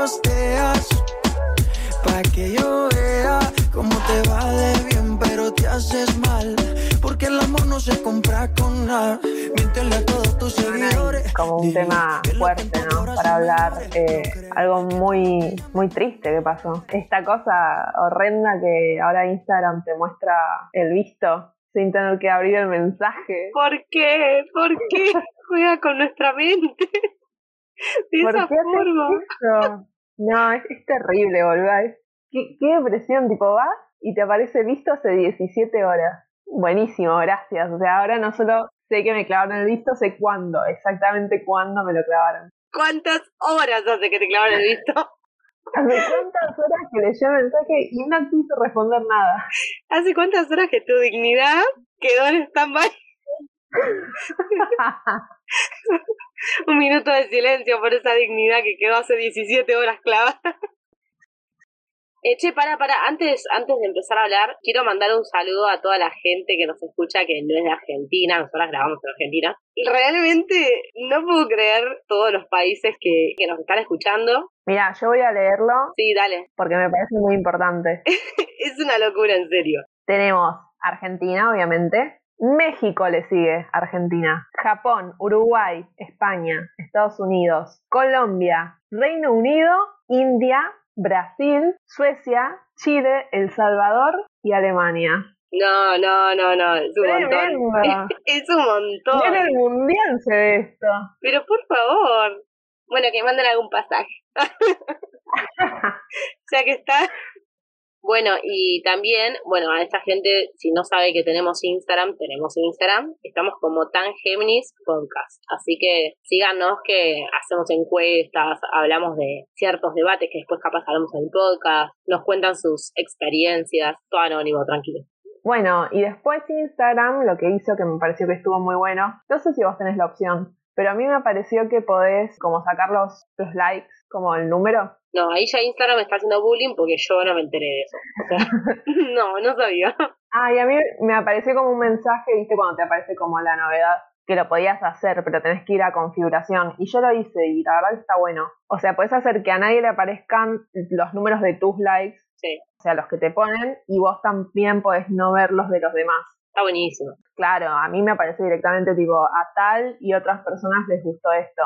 posteas. Pa' que yo vea cómo te va de bien, pero te haces mal. Porque el amor no se compra con nada. Miéntele a todos tus seguidores. como un tema fuerte, ¿no? Para hablar, eh, algo muy, muy triste que pasó. Esta cosa horrenda que ahora Instagram te muestra el visto sin tener que abrir el mensaje. ¿Por qué? ¿Por qué juega con nuestra mente? De ¿Por esa qué haces forma. No, es, es terrible, boludo. ¿Qué, qué depresión, tipo, vas y te aparece visto hace 17 horas. Buenísimo, gracias. O sea, ahora no solo sé que me clavaron el visto, sé cuándo, exactamente cuándo me lo clavaron. ¿Cuántas horas hace que te clavan el visto? ¿Hace cuántas horas que leyó el mensaje y no quiso responder nada? ¿Hace cuántas horas que tu dignidad quedó en stand-by? Un minuto de silencio por esa dignidad que quedó hace 17 horas clavada. Eh, che, para, para, antes, antes de empezar a hablar, quiero mandar un saludo a toda la gente que nos escucha que no es de Argentina, nosotras grabamos en Argentina. Realmente no puedo creer todos los países que, que nos están escuchando. Mira, yo voy a leerlo Sí, dale, porque me parece muy importante. es una locura, en serio. Tenemos Argentina, obviamente. México le sigue, Argentina. Japón, Uruguay, España, Estados Unidos, Colombia, Reino Unido, India, Brasil, Suecia, Chile, El Salvador y Alemania. No, no, no, no, es un montón. Es un montón. En el mundial se ve esto. Pero por favor. Bueno, que manden algún pasaje. ya que está. Bueno, y también, bueno, a esta gente, si no sabe que tenemos Instagram, tenemos Instagram. Estamos como Tan Géminis Podcast. Así que síganos que hacemos encuestas, hablamos de ciertos debates que después capaz hablamos en el podcast, nos cuentan sus experiencias, todo anónimo, tranquilo. Bueno, y después Instagram lo que hizo que me pareció que estuvo muy bueno. No sé si vos tenés la opción, pero a mí me pareció que podés como sacar los, los likes, como el número. No, ahí ya Instagram me está haciendo bullying porque yo no me enteré de eso. O sea, no, no sabía. Ah, y a mí me apareció como un mensaje, viste, cuando te aparece como la novedad, que lo podías hacer, pero tenés que ir a configuración. Y yo lo hice y la verdad que está bueno. O sea, puedes hacer que a nadie le aparezcan los números de tus likes, Sí, o sea, los que te ponen, y vos también podés no ver los de los demás. está buenísimo. Claro, a mí me apareció directamente tipo, a tal y otras personas les gustó esto.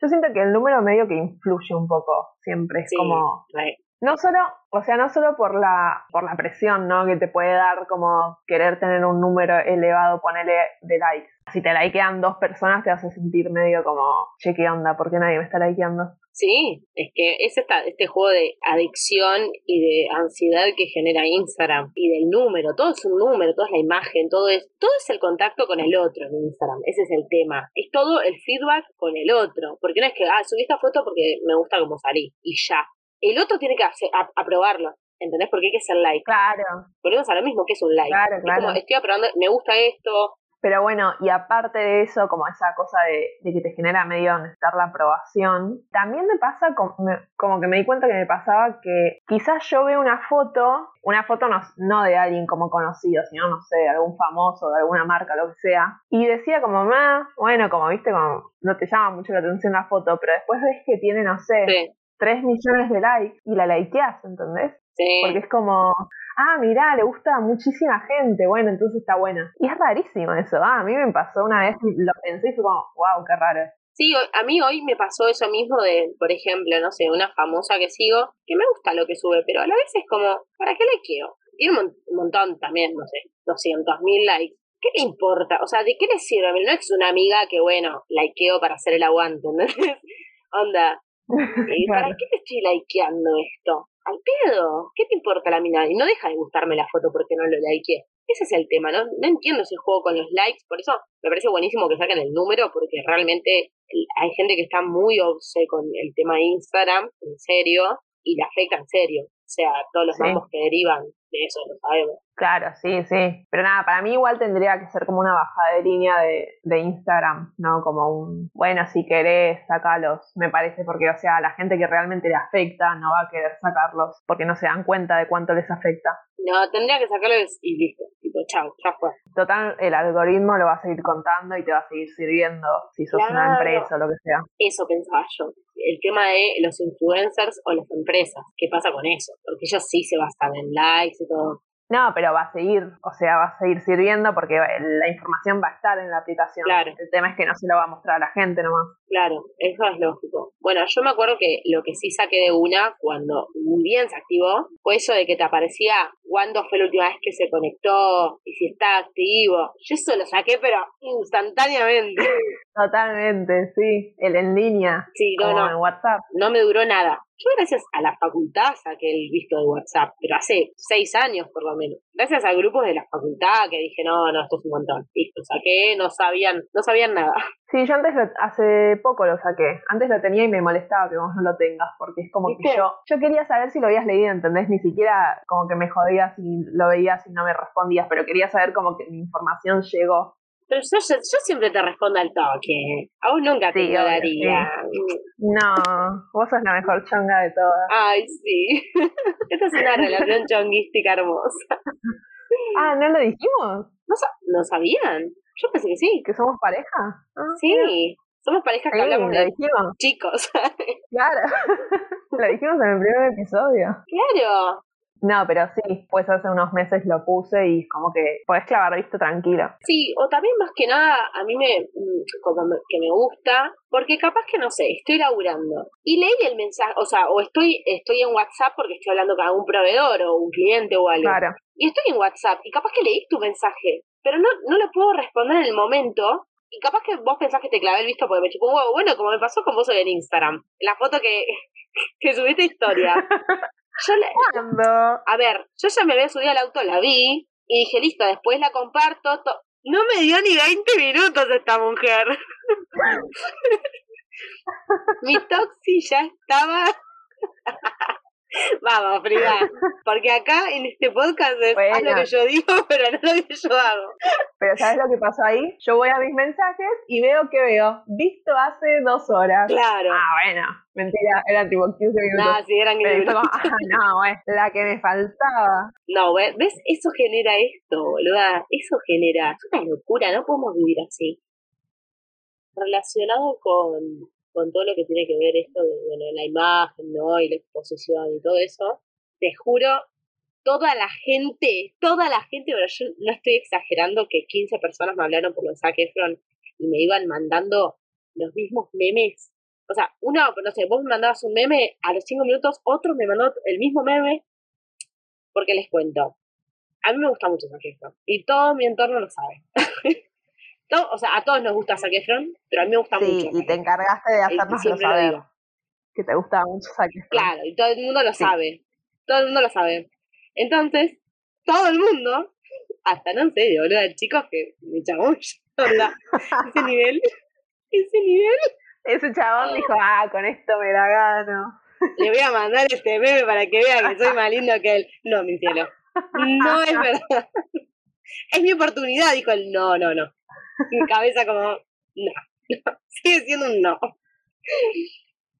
Yo siento que el número medio que influye un poco, siempre es Sí, como re. No solo, o sea, no solo por la, por la presión, ¿no? Que te puede dar como querer tener un número elevado, ponerle de likes. Si te likean dos personas te hace sentir medio como, che, ¿qué onda? ¿Por qué nadie me está likeando? Sí, es que es esta, este juego de adicción y de ansiedad que genera Instagram y del número, todo es un número, todo es la imagen, todo es, todo es el contacto con el otro en Instagram, ese es el tema, es todo el feedback con el otro, porque no es que, ah, subí esta foto porque me gusta como salí y ya, el otro tiene que hacer, a- aprobarlo, ¿entendés? Porque hay que hacer like, Claro, volvemos a lo mismo que es un like, claro, es claro. como, estoy aprobando, me gusta esto, Pero bueno, y aparte de eso, como esa cosa de, de que te genera medio necesitar la aprobación, también me pasa como, me- como que me di cuenta que me pasaba que quizás yo veo una foto, una foto no, no de alguien como conocido, sino, no sé, de algún famoso, de alguna marca, lo que sea, y decía como, más, bueno, como viste, como no te llama mucho la atención la foto, pero después ves que tiene, no sé, sí, 3 millones de likes y la likeás, ¿entendés? sí. Porque es como, ah, mirá, le gusta a muchísima gente, bueno, entonces está buena. Y es rarísimo eso, ah, a mí me pasó una vez, lo pensé y fue como, wow, qué raro. Sí, a mí hoy me pasó eso mismo de, por ejemplo, no sé, una famosa que sigo, que me gusta lo que sube, pero a la vez es como, ¿para qué le quiero? Tiene un, mon- un montón también, no sé, 200 mil likes. ¿Qué le importa? O sea, ¿de qué le sirve? No es una amiga que, bueno, likeo para hacer el aguante, ¿entendés? Onda, ¿y ¿para qué te estoy likeando esto? Al pedo, ¿qué te importa la mina? Y no deja de gustarme la foto porque no lo likeé. Ese es el tema, ¿no? No entiendo ese juego con los likes, por eso me parece buenísimo que saquen el número, porque realmente hay gente que está muy obse con el tema de Instagram, en serio, y le afecta en serio. O sea, todos los Sí. mambos que derivan de eso lo sabemos. Claro, sí, sí. Pero nada, para mí igual tendría que ser como una bajada de línea de, de Instagram, ¿no? Como un, bueno, si querés, sacalos, me parece, porque, o sea, la gente que realmente le afecta no va a querer sacarlos, porque no se dan cuenta de cuánto les afecta. No, tendría que sacarlos y listo. Tipo, chao, ya fue. Total, el algoritmo lo va a seguir contando y te va a seguir sirviendo si sos una empresa o lo que sea. Eso pensaba yo. El tema de los influencers o las empresas. ¿Qué pasa con eso? Porque ellos sí se basan en likes y todo. No, pero va a seguir, o sea, va a seguir sirviendo porque la información va a estar en la aplicación. Claro. El tema es que no se lo va a mostrar a la gente nomás. Claro, eso es lógico. Bueno, yo me acuerdo que lo que sí saqué de una cuando muy bien se activó fue eso de que te aparecía cuándo fue la última vez que se conectó y si está activo. Yo eso lo saqué, pero instantáneamente. Totalmente, sí. El en línea, Sí, no, como no, en WhatsApp. no me duró nada. Yo gracias a la facultad saqué el visto de WhatsApp, pero hace seis años por lo menos. Gracias a grupos de la facultad que dije, no, no, esto es un montón. Listo, saqué, no sabían, no sabían nada. Sí, yo antes, lo- hace poco lo saqué. Antes lo tenía y me molestaba que vos no lo tengas, porque es como que yo, yo quería saber si lo habías leído, ¿entendés? Ni siquiera como que me jodías si lo veías y no me respondías, pero quería saber como que mi información llegó. Pero yo, yo, yo siempre te respondo al toque. A vos nunca te Sí, ignoraría. No, vos sos la mejor chonga de todas. Ay, sí. Esta es una relación chonguística hermosa. Ah, ¿no lo dijimos? ¿No, ¿no sabían? Yo pensé que sí. ¿Que somos pareja? Ah, Sí. Somos parejas que Sí, hablamos lo de dijimos, chicos. claro. lo dijimos en el primer episodio. claro. No, pero sí, pues hace unos meses lo puse y como que podés clavar visto tranquilo. Sí, o también más que nada a mí me, como me- que me gusta, porque capaz que no sé, estoy laburando y leí el mensaje, o sea, o estoy, estoy en WhatsApp porque estoy hablando con algún proveedor o un cliente o algo. Claro. y estoy en WhatsApp y capaz que leí tu mensaje, pero no, no le puedo responder en el momento. Y capaz que vos pensás que te clavé el visto porque me chupó un huevo. Bueno, como me pasó con vos hoy en Instagram. La foto que, que subiste historia. Yo ¿Cuándo? a ver, yo ya me había subido al auto, la vi y dije, listo, después la comparto. to- no me dio ni 20 minutos esta mujer. Mi toxi ya estaba. Vamos, Frida. Porque acá en este podcast es haz lo que yo digo, pero no lo que yo hago. Pero ¿sabes lo que pasó ahí? Yo voy a mis mensajes y veo que veo, visto hace dos horas. Claro. Ah, bueno, mentira, eran tipo 15 minutos. Nada, si eran Pero fue minutos. como, ah, no, es la que me faltaba. No, ve- ¿ves? Eso genera esto, boluda. Eso genera. Es una locura, no podemos vivir así. Relacionado con, con todo lo que tiene que ver esto de, bueno, la imagen, ¿no? Y la exposición y todo eso, te juro, toda la gente, toda la gente, pero yo no estoy exagerando que 15 personas me hablaron por los Zac Efron y me iban mandando los mismos memes. O sea, uno, no sé, vos me mandabas un meme, a los 5 minutos otro me mandó el mismo meme, porque les cuento. A mí me gusta mucho Zac Efron y todo mi entorno lo sabe. Todo- o sea, a todos nos gusta Zac Efron, pero a mí me gusta Sí, mucho. y te encargaste de siempre lo saber. digo. Que te gustaba mucho Zac Efron. Claro, y todo el mundo lo Sí. sabe. Todo el mundo lo sabe. Entonces, todo el mundo, hasta no sé, boludo, chicos que me chamulla, ese nivel, ese nivel, Ese chabón dijo, ah, con esto me la gano. le voy a mandar este meme para que vea que soy más lindo que él. No, mi cielo. No es verdad. Es mi oportunidad, dijo él. No, no, no. Mi cabeza como, no. Sigue siendo un no.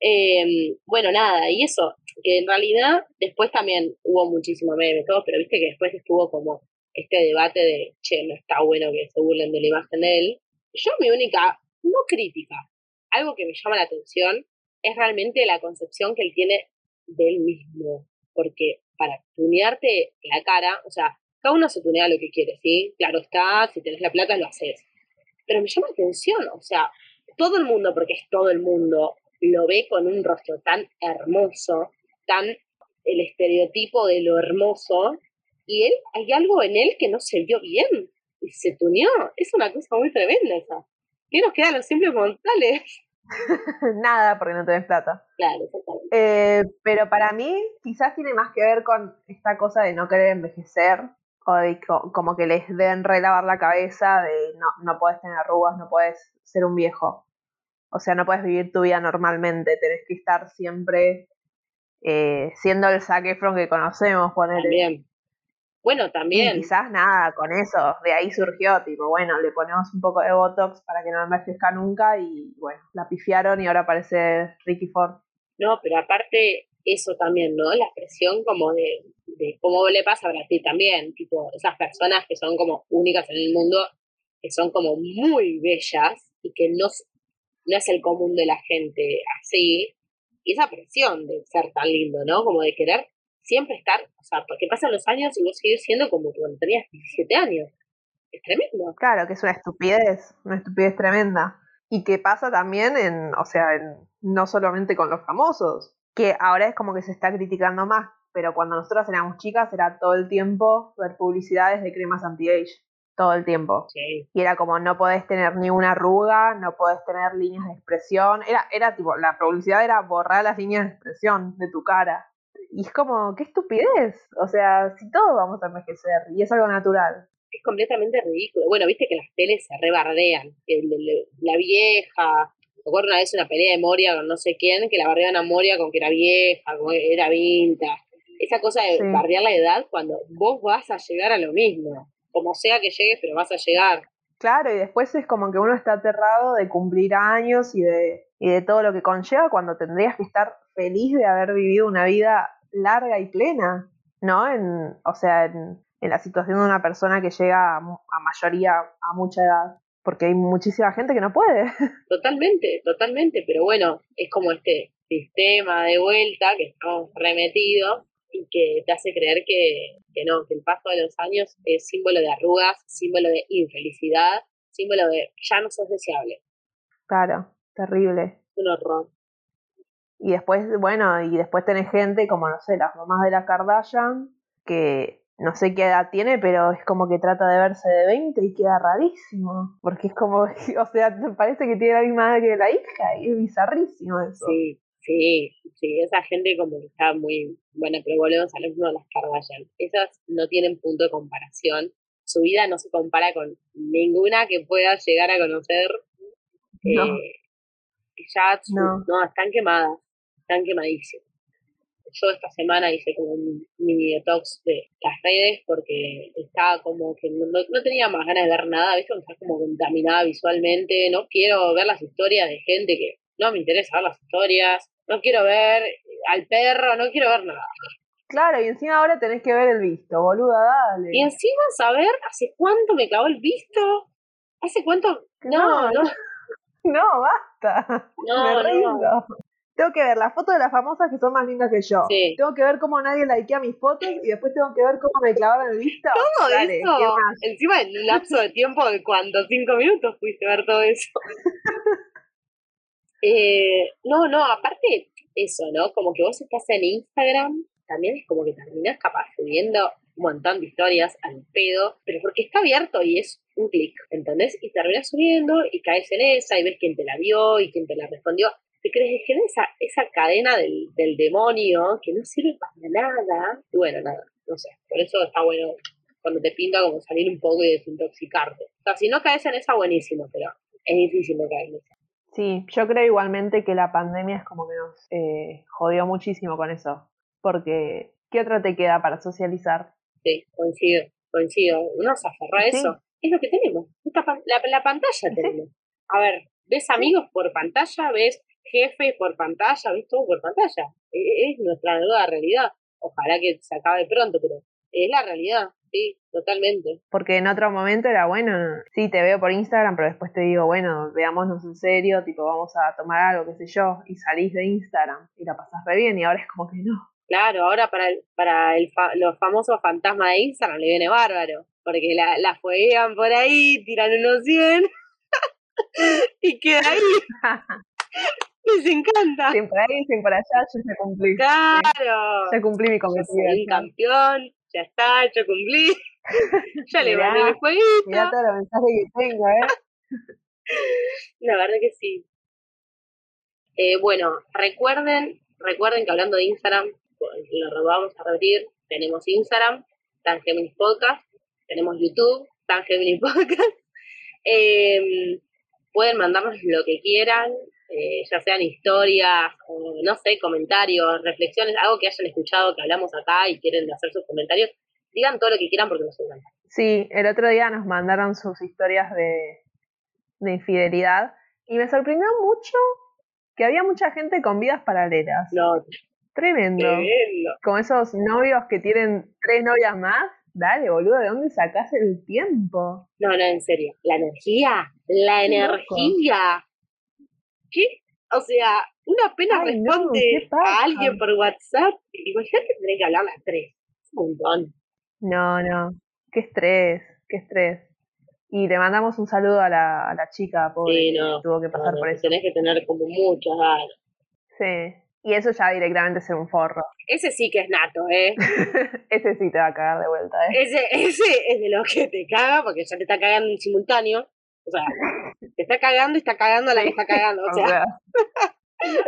Eh, bueno, nada, y eso, que en realidad después también hubo muchísimo meme, todo, pero viste que después estuvo como este debate de, che, no está bueno que se burlen de la imagen de él. Yo mi única, no crítica, algo que me llama la atención es realmente la concepción que él tiene de él mismo. Porque para tunearte la cara, o sea, cada uno se tunea lo que quiere, ¿sí? Claro está, si tenés la plata lo haces. Pero me llama la atención, o sea, todo el mundo, porque es todo el mundo, lo ve con un rostro tan hermoso, tan el estereotipo de lo hermoso, y él, hay algo en él que no se vio bien, y se tuneó. Es una cosa muy tremenda esa. ¿Qué nos queda a los simples mortales? Nada, porque no tenés plata. Claro, exactamente. Eh, pero para mí quizás tiene más que ver con esta cosa de no querer envejecer como que les den relavar la cabeza de no, no puedes tener arrugas, no puedes ser un viejo. O sea, no puedes vivir tu vida normalmente, tenés que estar siempre eh, siendo el Zac Efron que conocemos, poner También. Bueno, también. quizás nada, con eso, de ahí surgió, tipo, bueno, le ponemos un poco de Botox para que no envejezca nunca y bueno, la pifiaron y ahora parece Ricky Ford. No, pero aparte eso también, ¿no? La expresión como de, de cómo le pasa a Brasil también, tipo, esas personas que son como únicas en el mundo, que son como muy bellas y que no, no es el común de la gente así, y esa presión de ser tan lindo, ¿no? Como de querer siempre estar, o sea, porque pasan los años y vos seguís siendo como cuando tenías 17 años. Es tremendo. Claro, que es una estupidez, una estupidez tremenda. Y que pasa también en, o sea, no solamente con los famosos, que ahora es como que se está criticando más, pero cuando nosotros éramos chicas era todo el tiempo ver publicidades de cremas anti-age, todo el tiempo. Y era como no podés tener ni una arruga, no podés tener líneas de expresión, era, era tipo, la publicidad era borrar las líneas de expresión de tu cara. Y es como, qué estupidez. O sea, si todos vamos a envejecer y es algo natural. Es completamente ridículo. Bueno, viste que las teles se rebardean. La vieja. Recuerdo una vez una pelea de Moria con no sé quién, que la bardeaban a Moria con que era vieja, con que era vinta. Esa cosa de bardear la edad cuando vos vas a llegar a lo mismo. Como sea que llegues, pero vas a llegar. Claro, y después es como que uno está aterrado de cumplir años y de, y de todo lo que conlleva cuando tendrías que estar feliz de haber vivido una vida larga y plena, ¿no? En, o sea, en, la situación de una persona que llega a, mayoría a mucha edad, porque hay muchísima gente que no puede. Totalmente, totalmente, pero bueno, es como este sistema de vuelta que estamos remetidos y que te hace creer que, que no, que el paso de los años es símbolo de arrugas, símbolo de infelicidad, símbolo de ya no sos deseable. Claro, terrible. Un horror. Y después, bueno, y después tenés gente como, no sé, las mamás de la Kardashian, que no sé qué edad tiene, pero es como que trata de verse de 20 y queda rarísimo. Porque es como, o sea, parece que tiene la misma edad que la hija y es bizarrísimo eso. Sí, sí, sí, esa gente como que está muy, bueno, pero volvemos al mismo de las Kardashian. Esas no tienen punto de comparación. Su vida no se compara con ninguna que pueda llegar a conocer. No. Eh, ya no. no, están quemadas están quemadísimos. Yo esta semana hice como un mini detox de las redes porque estaba como que no, no tenía más ganas de ver nada, ¿viste? Estaba como contaminada visualmente, no quiero ver las historias de gente que no me interesa ver las historias, no quiero ver al perro, no quiero ver nada. Claro, y encima ahora tenés que ver el visto, boluda, dale. Y encima saber hace cuánto me clavó el visto, hace cuánto... No, no. No, basta. No, me no. Tengo que ver las fotos de las famosas que son más lindas que yo. Tengo que ver cómo nadie likea mis fotos y después tengo que ver cómo me clavaron el visto. Todo eso. Encima en un lapso de tiempo de cuánto, cinco minutos fuiste a ver todo eso. eh, no, no, aparte eso, ¿no? Como que vos estás en Instagram, también es como que terminás capaz subiendo un montón de historias al pedo, pero porque está abierto y es un clic, ¿entendés? Y terminás subiendo y caes en esa y ves quién te la vio y quién te la respondió te crees que esa, esa cadena del, del demonio que no sirve para nada. Y bueno, nada, no sé. Por eso está bueno cuando te pinta como salir un poco y desintoxicarte. O sea, si no caes en esa, buenísimo, pero es difícil no caer en esa. Sí, yo creo igualmente que la pandemia es como que nos eh, jodió muchísimo con eso. Porque, ¿qué otra te queda para socializar? Sí, coincido, coincido. Uno se aferra a eso. Es lo que tenemos. la, la pantalla tenemos. A ver, ves amigos por pantalla, ves jefe por pantalla. Todo por pantalla. E, e, es, nuestra nueva realidad. Ojalá que se acabe pronto, pero es la realidad, sí, totalmente. Porque en otro momento era bueno, sí, te veo por Instagram, pero después te digo, bueno, veámonos en serio, tipo, vamos a tomar algo, qué sé yo, y salís de Instagram y la pasás re bien, y ahora es como que no. Claro, ahora para, el, para el los famosos fantasmas de Instagram le viene bárbaro, porque la, la juegan por ahí, tiran unos 100 y queda ahí. Les encanta. Siempre ahí, siempre allá, yo ya cumplí. Claro. Ya cumplí mi cometido. Soy un campeón, ya está, yo cumplí. ya le mandé mi jueguito. Mirá todos los mensajes que tengo, ¿eh? La verdad que sí. Eh, bueno, recuerden, recuerden que hablando de Instagram, lo vamos a repetir, tenemos Instagram, Tan Podcast, tenemos YouTube, Tan Podcast. Eh, pueden mandarnos lo que quieran, eh, ya sean historias, no sé, comentarios, reflexiones, algo que hayan escuchado, que hablamos acá y quieren hacer sus comentarios, digan todo lo que quieran porque nos encanta. Sí, el otro día nos mandaron sus historias de, de infidelidad y me sorprendió mucho que había mucha gente con vidas paralelas. No, Tremendo. tremendo. Como esos novios que tienen tres novias más. Dale, boludo, ¿de dónde sacás el tiempo? No, no, en serio. La energía, la energía. ¿Qué? O sea, una apenas Ay, responde a alguien por WhatsApp. Imagínate tener que hablar las tres. Es un montón. No, no. Qué estrés, qué estrés. Y le mandamos un saludo a la, a la chica, pobre, Sí, que no, tuvo que pasar No, por eso. Tenés que tener como muchas ganas. Sí. Y eso ya directamente ser un forro. Ese sí que es nato, ¿eh? Ese sí te va a cagar de vuelta, ¿eh? Ese, ese es de los que te caga porque ya te está cagando en simultáneo. O sea, te está cagando y está cagando a la que está cagando. O O sea,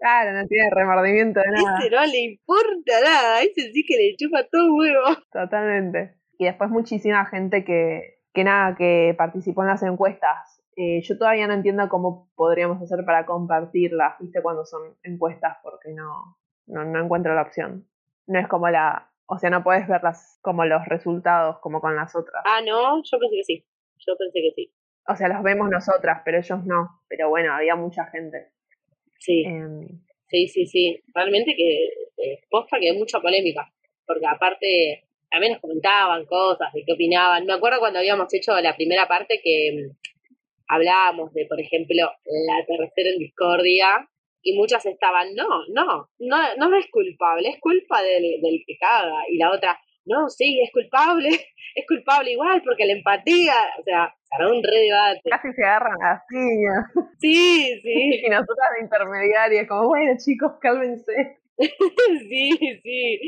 claro, no tiene remordimiento de nada. ese no le importa nada. Ese sí que le chupa todo huevo. Totalmente. Y después muchísima gente que, que nada, que participó en las encuestas. Eh, yo todavía no entiendo cómo podríamos hacer para compartirlas, viste, cuando son encuestas, porque no, no, no encuentro la opción. No es como la, o sea, no puedes verlas como los resultados, como con las otras. Ah, no, yo pensé que sí. Yo pensé que sí. O sea, los vemos nosotras, pero ellos no. Pero bueno, había mucha gente. Sí, Em, sí, sí, sí. Realmente que eh, posta que hay mucha polémica. Porque aparte, también nos comentaban cosas de qué opinaban. Me acuerdo cuando habíamos hecho la primera parte que mm, hablábamos de, por ejemplo, la tercera en discordia. Y muchas estaban, no, no, no, no es culpable, es culpa del, del que caga. Y la otra, no, sí, es culpable, es culpable igual porque la empatía, o sea, se armó un re debate. casi se agarran las piñas. Sí, sí, Y nosotras de intermediarias, como, bueno, chicos, cálmense. sí, sí.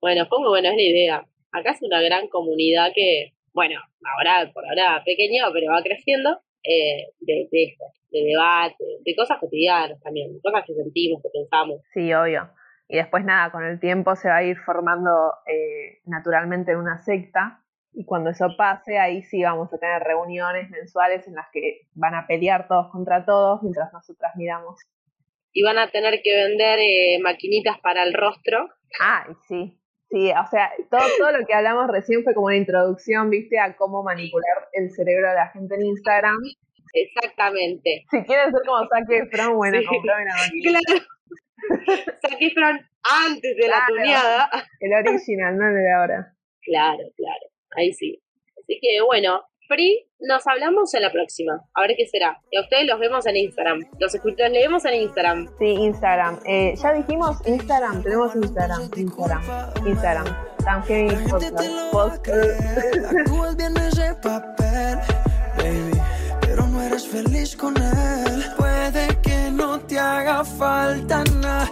Bueno, fue muy buena es la idea. Acá es una gran comunidad que, bueno, ahora por ahora pequeño, pero va creciendo, eh, de, de de debate, de cosas cotidianas también, de cosas que sentimos, que pensamos. Sí, obvio. Y después nada, con el tiempo se va a ir formando eh, naturalmente en una secta. Y cuando eso pase, ahí sí vamos a tener reuniones mensuales en las que van a pelear todos contra todos mientras nosotras miramos. Y van a tener que vender eh, maquinitas para el rostro. Ah, sí. Sí, o sea, todo, todo lo que hablamos recién fue como una introducción, viste, a cómo manipular el cerebro de la gente en Instagram. Exactamente. Si quieren ser como Saque Efron, bueno, Sí. una maquinita. Claro. Zac Efron antes de la tuneada. El original, no el de ahora. Claro, claro. Ahí sí. Así que bueno, Free, nos hablamos en la próxima. A ver qué será. Y a ustedes los vemos en Instagram. Los escuchan, leemos en Instagram. Sí, Instagram. Eh, ya dijimos Instagram, tenemos Instagram, Instagram, Instagram. También bien ese papel, baby, pero no eres feliz con él. Puede haga falta nada,